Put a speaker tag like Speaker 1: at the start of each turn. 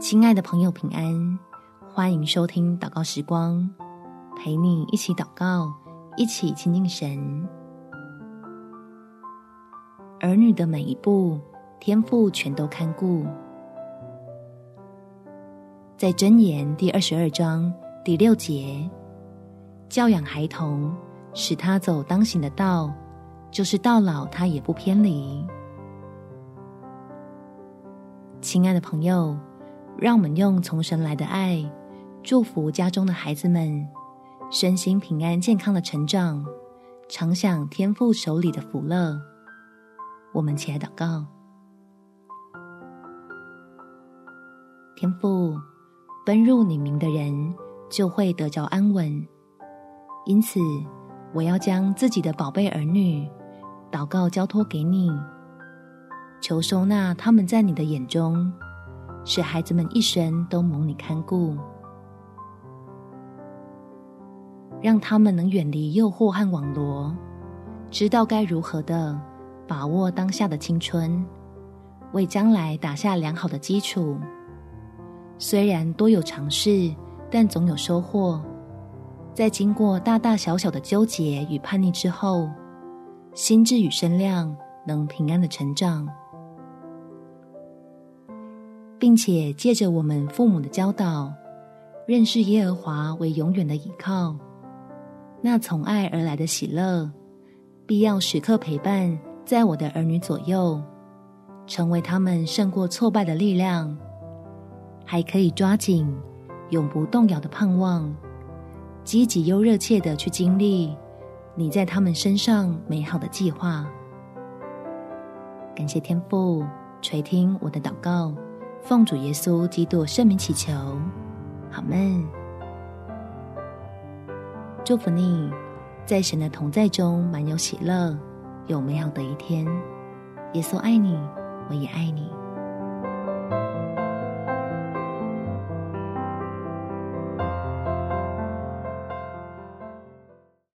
Speaker 1: 亲爱的朋友，平安！欢迎收听祷告时光，陪你一起祷告，一起亲近神。儿女的每一步，天父全都看顾。在箴言第二十二章第六节，教养孩童，使他走当行的道，就是到老他也不偏离。亲爱的朋友，让我们用从神来的爱，祝福家中的孩子们身心平安健康的成长，常享天父手里的福乐。我们起来祷告，天父，奔入你名的人就会得着安稳，因此我要将自己的宝贝儿女祷告交托给你。求收纳他们在你的眼中，使孩子们一生都蒙你看顾，让他们能远离诱惑和网罗，知道该如何的把握当下的青春，为将来打下良好的基础。虽然多有尝试，但总有收获。在经过大大小小的纠结与叛逆之后，心智与身量能平安的成长。并且借着我们父母的教导，认识耶和华为永远的依靠，那从爱而来的喜乐，必要时刻陪伴在我的儿女左右，成为他们胜过挫败的力量，还可以抓紧永不动摇的盼望，积极又热切的去经历你在他们身上美好的计划。感谢天父垂听我的祷告。奉主耶稣基督圣名祈求，好们。祝福你，在神的同在中满有喜乐，有美好的一天。耶稣爱你，我也爱你。